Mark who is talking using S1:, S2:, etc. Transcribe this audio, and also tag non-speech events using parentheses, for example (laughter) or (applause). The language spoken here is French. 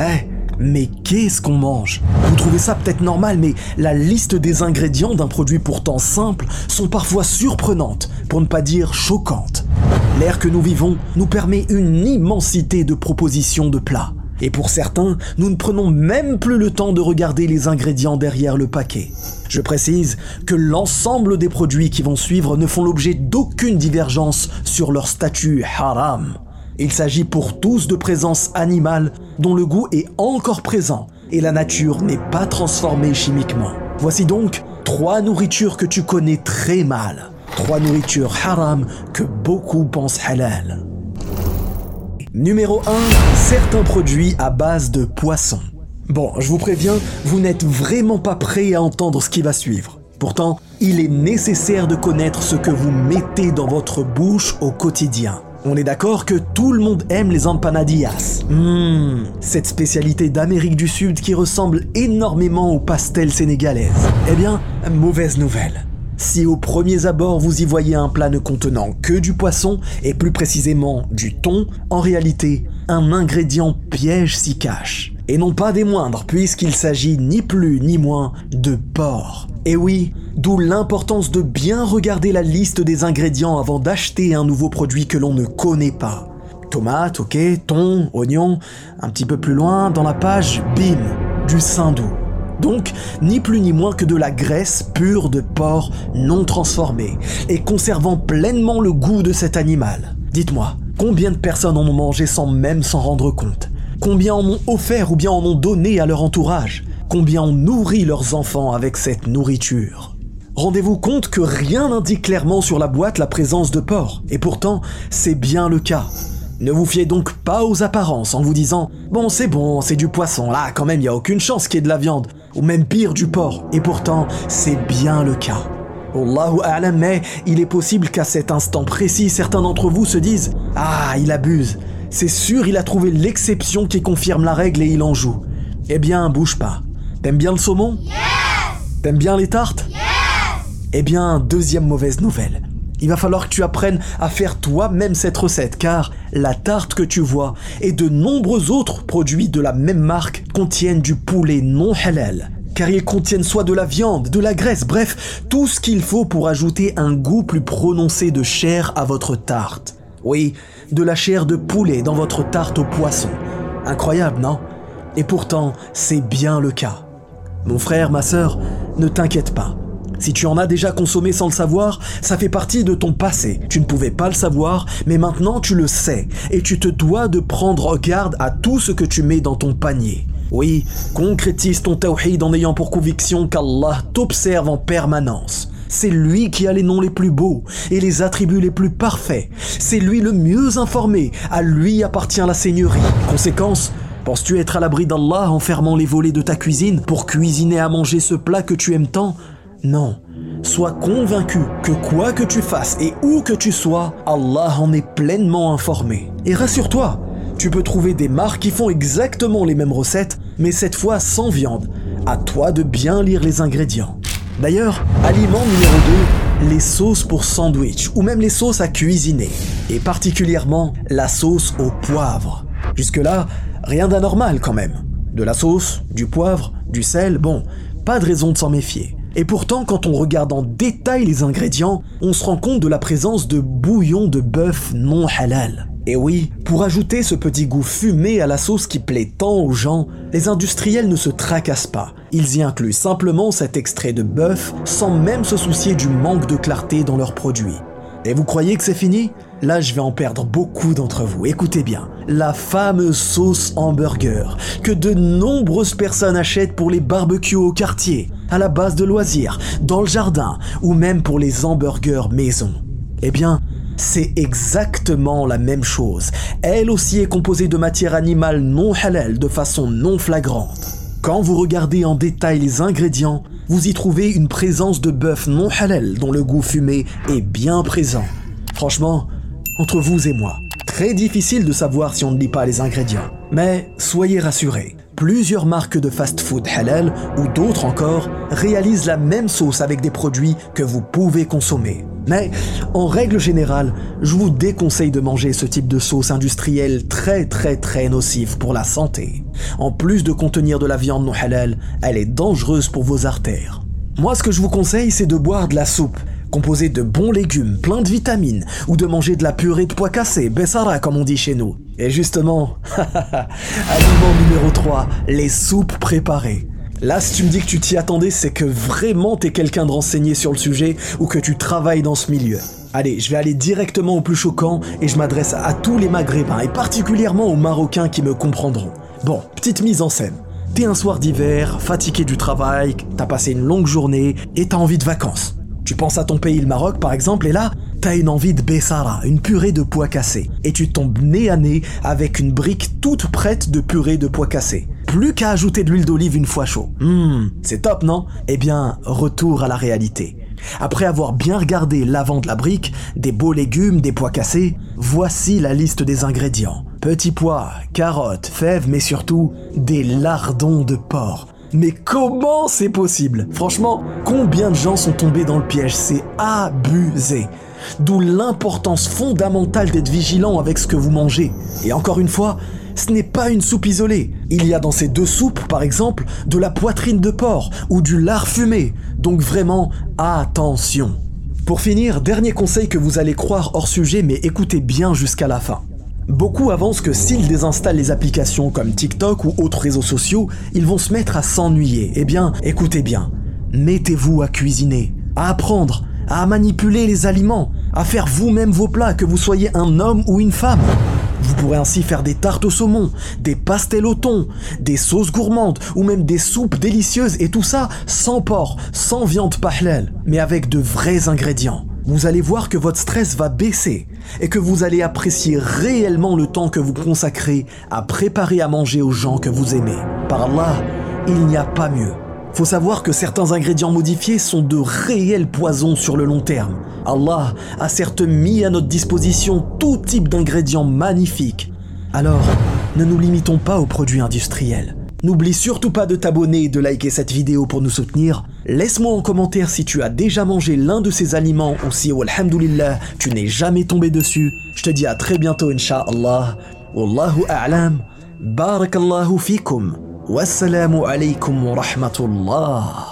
S1: Eh, mais qu'est-ce qu'on mange? Vous trouvez ça peut-être normal, mais la liste des ingrédients d'un produit pourtant simple sont parfois surprenantes, pour ne pas dire choquantes. L'ère que nous vivons nous permet une immensité de propositions de plats. Et pour certains, nous ne prenons même plus le temps de regarder les ingrédients derrière le paquet. Je précise que l'ensemble des produits qui vont suivre ne font l'objet d'aucune divergence sur leur statut haram. Il s'agit pour tous de présence animale dont le goût est encore présent et la nature n'est pas transformée chimiquement. Voici donc trois nourritures que tu connais très mal. Trois nourritures haram que beaucoup pensent halal. Numéro 1. Certains produits à base de poisson. Bon, je vous préviens, vous n'êtes vraiment pas prêt à entendre ce qui va suivre. Pourtant, il est nécessaire de connaître ce que vous mettez dans votre bouche au quotidien. On est d'accord que tout le monde aime les empanadillas. Mmh, cette spécialité d'Amérique du Sud qui ressemble énormément aux pastels sénégalaises. Eh bien, mauvaise nouvelle. Si au premier abord vous y voyez un plat ne contenant que du poisson, et plus précisément du thon, en réalité, un ingrédient piège s'y cache. Et non pas des moindres, puisqu'il s'agit ni plus ni moins de porc. Et oui, d'où l'importance de bien regarder la liste des ingrédients avant d'acheter un nouveau produit que l'on ne connaît pas. Tomate, ok, thon, oignon, un petit peu plus loin, dans la page, bim, du saindoux. Donc, ni plus ni moins que de la graisse pure de porc non transformée et conservant pleinement le goût de cet animal. Dites-moi, combien de personnes en ont mangé sans même s'en rendre compte? Combien en ont offert ou bien en ont donné à leur entourage? Combien on nourrit leurs enfants avec cette nourriture? Rendez-vous compte que rien n'indique clairement sur la boîte la présence de porc, et pourtant c'est bien le cas. Ne vous fiez donc pas aux apparences en vous disant Bon, c'est bon, c'est du poisson, là quand même, il n'y a aucune chance qu'il y ait de la viande, ou même pire du porc, et pourtant c'est bien le cas. Allahu a'lam, mais il est possible qu'à cet instant précis, certains d'entre vous se disent Ah, il abuse, c'est sûr, il a trouvé l'exception qui confirme la règle et il en joue. Eh bien, bouge pas. T'aimes bien le saumon?
S2: Yes
S1: T'aimes bien les tartes?
S2: Yes
S1: Eh bien, deuxième mauvaise nouvelle. Il va falloir que tu apprennes à faire toi-même cette recette car la tarte que tu vois et de nombreux autres produits de la même marque contiennent du poulet non halal. Car ils contiennent soit de la viande, de la graisse, bref, tout ce qu'il faut pour ajouter un goût plus prononcé de chair à votre tarte. Oui, de la chair de poulet dans votre tarte au poisson. Incroyable, non? Et pourtant, c'est bien le cas. Mon frère, ma sœur, ne t'inquiète pas. Si tu en as déjà consommé sans le savoir, ça fait partie de ton passé. Tu ne pouvais pas le savoir, mais maintenant tu le sais, et tu te dois de prendre garde à tout ce que tu mets dans ton panier. Oui, concrétise ton tawhid en ayant pour conviction qu'Allah t'observe en permanence. C'est lui qui a les noms les plus beaux et les attributs les plus parfaits. C'est lui le mieux informé. À lui appartient la seigneurie. Conséquence, Penses-tu être à l'abri d'Allah en fermant les volets de ta cuisine pour cuisiner à manger ce plat que tu aimes tant? Non. Sois convaincu que quoi que tu fasses et où que tu sois, Allah en est pleinement informé. Et rassure-toi, tu peux trouver des marques qui font exactement les mêmes recettes, mais cette fois sans viande. À toi de bien lire les ingrédients. D'ailleurs, aliment numéro 2, les sauces pour sandwich ou même les sauces à cuisiner, et particulièrement la sauce au poivre. Jusque-là, Rien d'anormal quand même. De la sauce, du poivre, du sel, bon, pas de raison de s'en méfier. Et pourtant, quand on regarde en détail les ingrédients, on se rend compte de la présence de bouillon de bœuf non halal. Et oui, pour ajouter ce petit goût fumé à la sauce qui plaît tant aux gens, les industriels ne se tracassent pas. Ils y incluent simplement cet extrait de bœuf sans même se soucier du manque de clarté dans leurs produits. Et vous croyez que c'est fini? Là, je vais en perdre beaucoup d'entre vous. Écoutez bien, la fameuse sauce hamburger que de nombreuses personnes achètent pour les barbecues au quartier, à la base de loisirs, dans le jardin ou même pour les hamburgers maison. Eh bien, c'est exactement la même chose. Elle aussi est composée de matière animale non halal de façon non flagrante. Quand vous regardez en détail les ingrédients, vous y trouvez une présence de bœuf non halal dont le goût fumé est bien présent. Franchement, entre vous et moi. Très difficile de savoir si on ne lit pas les ingrédients. Mais soyez rassurés, Plusieurs marques de fast-food halal ou d'autres encore réalisent la même sauce avec des produits que vous pouvez consommer. Mais en règle générale, je vous déconseille de manger ce type de sauce industrielle très très très nocive pour la santé. En plus de contenir de la viande non halal, elle est dangereuse pour vos artères. Moi, ce que je vous conseille, c'est de boire de la soupe, composée de bons légumes, plein de vitamines, ou de manger de la purée de pois cassés, bessara comme on dit chez nous. Et justement, (laughs) aliment numéro 3, les soupes préparées. Là, si tu me dis que tu t'y attendais, c'est que vraiment t'es quelqu'un de renseigné sur le sujet ou que tu travailles dans ce milieu. Allez, je vais aller directement au plus choquant et je m'adresse à tous les maghrébins et particulièrement aux marocains qui me comprendront. Bon, petite mise en scène. T'es un soir d'hiver, fatigué du travail, t'as passé une longue journée et t'as envie de vacances. Tu penses à ton pays, le Maroc par exemple, et là, t'as une envie de Bessara, une purée de pois cassés. Et tu tombes nez à nez avec une brique toute prête de purée de pois cassés. Plus qu'à ajouter de l'huile d'olive une fois chaud. Hum, c'est top, non? Eh bien, retour à la réalité. Après avoir bien regardé l'avant de la brique, des beaux légumes, des pois cassés, voici la liste des ingrédients. Petits pois, carottes, fèves, mais surtout des lardons de porc. Mais comment c'est possible? Franchement, combien de gens sont tombés dans le piège? C'est abusé. D'où l'importance fondamentale d'être vigilant avec ce que vous mangez. Et encore une fois, ce n'est pas une soupe isolée. Il y a dans ces deux soupes, par exemple, de la poitrine de porc ou du lard fumé. Donc vraiment, attention. Pour finir, dernier conseil que vous allez croire hors sujet, mais écoutez bien jusqu'à la fin. Beaucoup avancent que s'ils désinstallent les applications comme TikTok ou autres réseaux sociaux, ils vont se mettre à s'ennuyer. Eh bien, écoutez bien. Mettez-vous à cuisiner, à apprendre, à manipuler les aliments, à faire vous-même vos plats, que vous soyez un homme ou une femme. Vous pourrez ainsi faire des tartes au saumon, des pastels au thon, des sauces gourmandes ou même des soupes délicieuses et tout ça sans porc, sans viande pahlal, mais avec de vrais ingrédients. Vous allez voir que votre stress va baisser et que vous allez apprécier réellement le temps que vous consacrez à préparer à manger aux gens que vous aimez. Par Allah, il n'y a pas mieux. Faut savoir que certains ingrédients modifiés sont de réels poisons sur le long terme. Allah a certes mis à notre disposition tout type d'ingrédients magnifiques. Alors, ne nous limitons pas aux produits industriels. N'oublie surtout pas de t'abonner et de liker cette vidéo pour nous soutenir. Laisse-moi en commentaire si tu as déjà mangé l'un de ces aliments ou si, alhamdoulilah, tu n'es jamais tombé dessus. Je te dis à très bientôt, inshallah. Wallahu a'lam. Barakallahu fikum. Wassalamu alaykum wa rahmatullah.